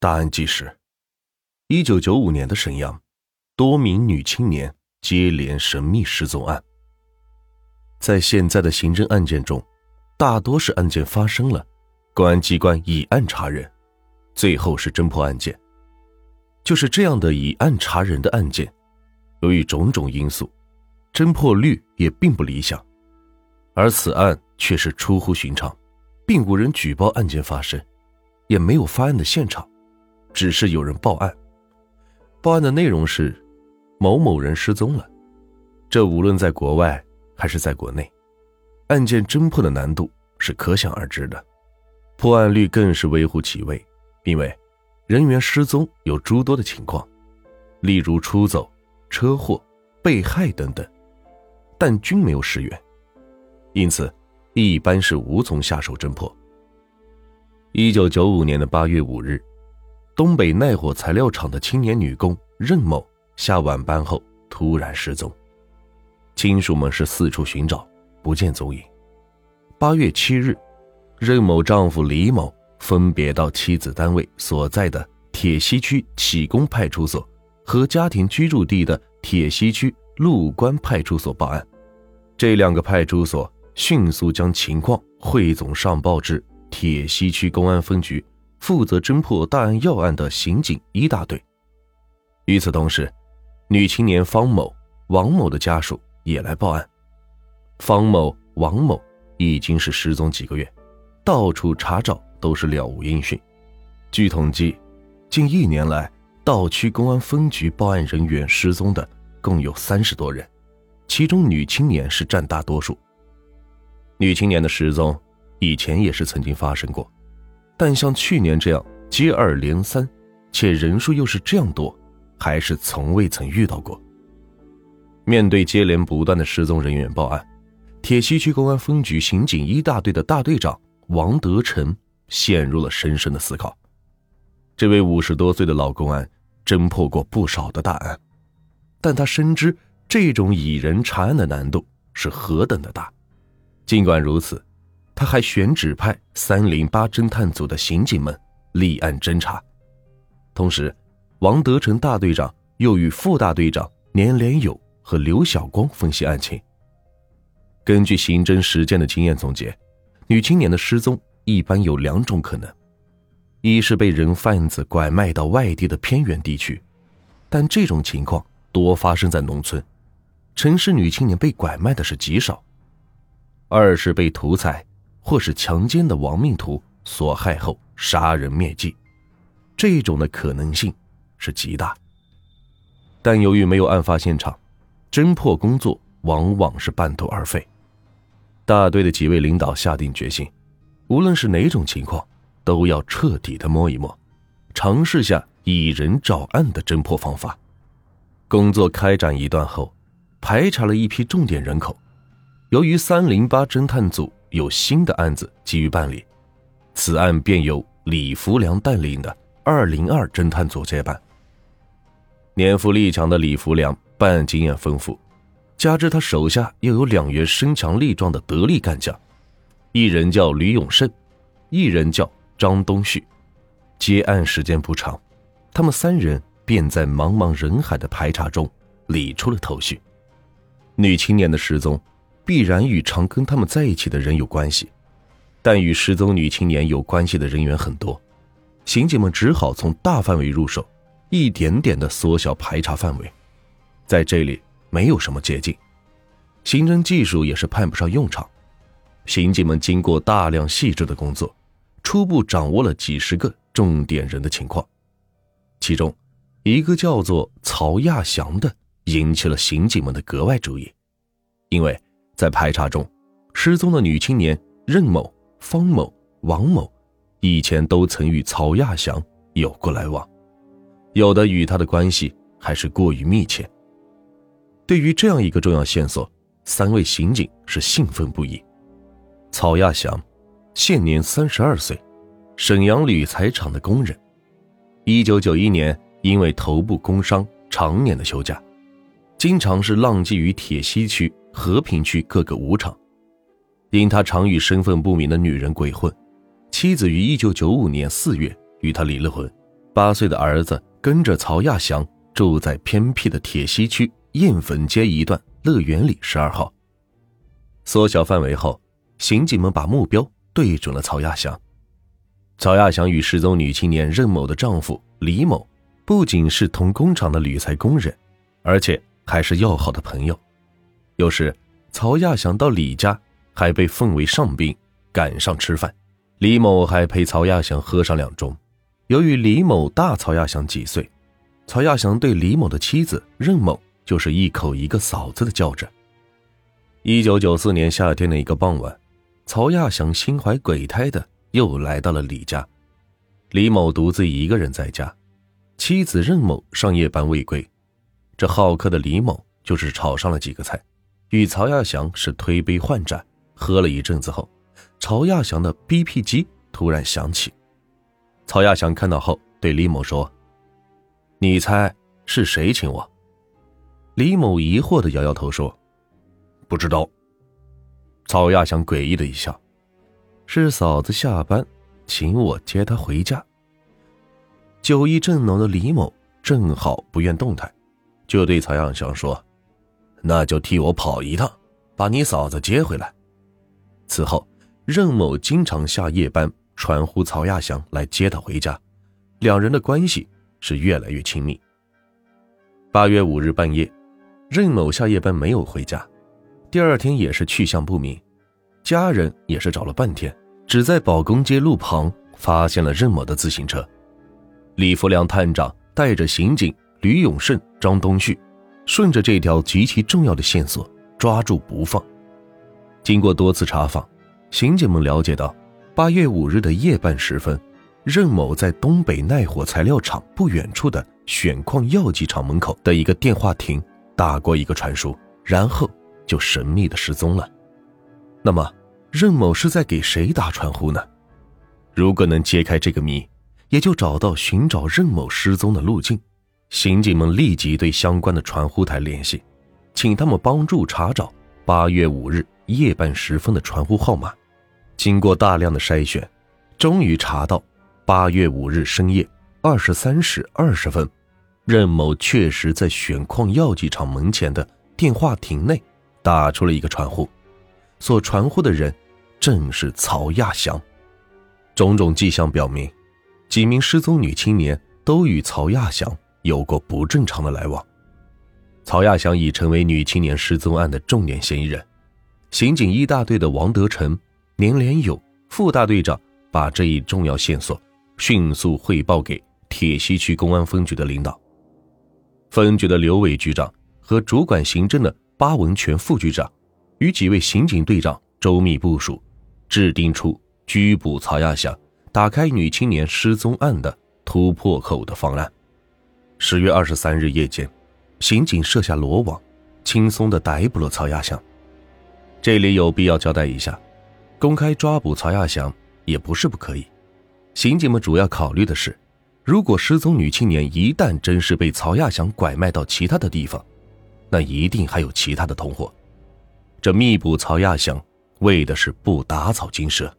大案纪实：一九九五年的沈阳，多名女青年接连神秘失踪案。在现在的刑侦案件中，大多是案件发生了，公安机关以案查人，最后是侦破案件。就是这样的以案查人的案件，由于种种因素，侦破率也并不理想。而此案却是出乎寻常，并无人举报案件发生，也没有发案的现场。只是有人报案，报案的内容是某某人失踪了。这无论在国外还是在国内，案件侦破的难度是可想而知的，破案率更是微乎其微。因为人员失踪有诸多的情况，例如出走、车祸、被害等等，但均没有尸源，因此一般是无从下手侦破。一九九五年的八月五日。东北耐火材料厂的青年女工任某下晚班后突然失踪，亲属们是四处寻找，不见踪影。八月七日，任某丈夫李某分别到妻子单位所在的铁西区启工派出所和家庭居住地的铁西区路关派出所报案，这两个派出所迅速将情况汇总上报至铁西区公安分局。负责侦破大案要案的刑警一大队。与此同时，女青年方某、王某的家属也来报案。方某、王某已经是失踪几个月，到处查找都是了无音讯。据统计，近一年来，道区公安分局报案人员失踪的共有三十多人，其中女青年是占大多数。女青年的失踪以前也是曾经发生过。但像去年这样接二连三，且人数又是这样多，还是从未曾遇到过。面对接连不断的失踪人员报案，铁西区公安分局刑警一大队的大队长王德成陷入了深深的思考。这位五十多岁的老公安侦破过不少的大案，但他深知这种以人查案的难度是何等的大。尽管如此。他还选指派三零八侦探组的刑警们立案侦查，同时，王德成大队长又与副大队长年连友和刘晓光分析案情。根据刑侦实践的经验总结，女青年的失踪一般有两种可能：一是被人贩子拐卖到外地的偏远地区，但这种情况多发生在农村，城市女青年被拐卖的是极少；二是被屠宰。或是强奸的亡命徒所害后杀人灭迹，这种的可能性是极大。但由于没有案发现场，侦破工作往往是半途而废。大队的几位领导下定决心，无论是哪种情况，都要彻底的摸一摸，尝试下以人找案的侦破方法。工作开展一段后，排查了一批重点人口，由于三零八侦探组。有新的案子急于办理，此案便由李福良带领的二零二侦探组接办。年富力强的李福良办案经验丰富，加之他手下又有两员身强力壮的得力干将，一人叫吕永胜，一人叫张东旭。接案时间不长，他们三人便在茫茫人海的排查中理出了头绪。女青年的失踪。必然与常跟他们在一起的人有关系，但与失踪女青年有关系的人员很多，刑警们只好从大范围入手，一点点的缩小排查范围。在这里没有什么捷径，刑侦技术也是派不上用场。刑警们经过大量细致的工作，初步掌握了几十个重点人的情况，其中一个叫做曹亚祥的引起了刑警们的格外注意，因为。在排查中，失踪的女青年任某、方某、王某，以前都曾与曹亚祥有过来往，有的与他的关系还是过于密切。对于这样一个重要线索，三位刑警是兴奋不已。曹亚祥，现年三十二岁，沈阳铝材厂的工人，一九九一年因为头部工伤，常年的休假，经常是浪迹于铁西区。和平区各个舞场，因他常与身份不明的女人鬼混，妻子于一九九五年四月与他离了婚，八岁的儿子跟着曹亚祥住在偏僻的铁西区燕坟街一段乐园里十二号。缩小范围后，刑警们把目标对准了曹亚祥。曹亚祥与失踪女青年任某的丈夫李某，不仅是同工厂的铝材工人，而且还是要好的朋友。有时，曹亚祥到李家，还被奉为上宾，赶上吃饭。李某还陪曹亚祥喝上两盅。由于李某大曹亚祥几岁，曹亚祥对李某的妻子任某就是一口一个嫂子的叫着。一九九四年夏天的一个傍晚，曹亚祥心怀鬼胎的又来到了李家。李某独自一个人在家，妻子任某上夜班未归。这好客的李某就是炒上了几个菜，与曹亚祥是推杯换盏。喝了一阵子后，曹亚祥的 BP 机突然响起。曹亚祥看到后对李某说：“你猜是谁请我？”李某疑惑的摇摇头说。不知道。曹亚祥诡异的一笑：“是嫂子下班，请我接她回家。”酒意正浓的李某正好不愿动弹，就对曹亚祥说：“那就替我跑一趟，把你嫂子接回来。”此后，任某经常下夜班传呼曹亚祥来接他回家，两人的关系是越来越亲密。八月五日半夜，任某下夜班没有回家。第二天也是去向不明，家人也是找了半天，只在保工街路旁发现了任某的自行车。李福良探长带着刑警吕永胜、张东旭，顺着这条极其重要的线索抓住不放。经过多次查访，刑警们了解到，八月五日的夜半时分，任某在东北耐火材料厂不远处的选矿药剂厂门口的一个电话亭打过一个传输，然后。就神秘的失踪了。那么，任某是在给谁打传呼呢？如果能揭开这个谜，也就找到寻找任某失踪的路径。刑警们立即对相关的传呼台联系，请他们帮助查找八月五日夜半时分的传呼号码。经过大量的筛选，终于查到八月五日深夜二十三时二十分，任某确实在选矿药剂厂门前的电话亭内。打出了一个传呼，所传呼的人正是曹亚祥。种种迹象表明，几名失踪女青年都与曹亚祥有过不正常的来往。曹亚祥已成为女青年失踪案的重点嫌疑人。刑警一大队的王德成、年连友副大队长把这一重要线索迅速汇报给铁西区公安分局的领导。分局的刘伟局长和主管刑侦的。巴文全副局长与几位刑警队长周密部署，制定出拘捕曹亚祥、打开女青年失踪案的突破口的方案。十月二十三日夜间，刑警设下罗网，轻松的逮捕了曹亚祥。这里有必要交代一下，公开抓捕曹亚祥也不是不可以。刑警们主要考虑的是，如果失踪女青年一旦真是被曹亚祥拐卖到其他的地方。那一定还有其他的同伙，这密捕曹亚祥，为的是不打草惊蛇。